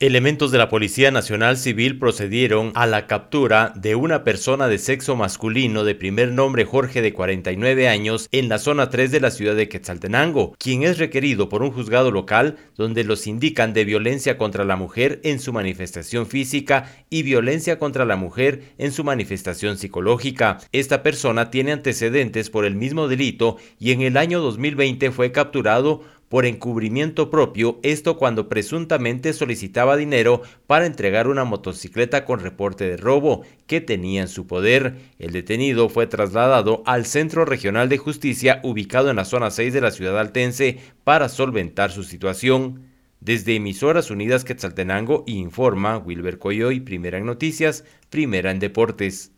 Elementos de la Policía Nacional Civil procedieron a la captura de una persona de sexo masculino de primer nombre Jorge de 49 años en la zona 3 de la ciudad de Quetzaltenango, quien es requerido por un juzgado local donde los indican de violencia contra la mujer en su manifestación física y violencia contra la mujer en su manifestación psicológica. Esta persona tiene antecedentes por el mismo delito y en el año 2020 fue capturado por encubrimiento propio, esto cuando presuntamente solicitaba dinero para entregar una motocicleta con reporte de robo que tenía en su poder. El detenido fue trasladado al Centro Regional de Justicia ubicado en la zona 6 de la ciudad altense para solventar su situación. Desde Emisoras Unidas Quetzaltenango informa Wilber Coyoy, primera en noticias, primera en deportes.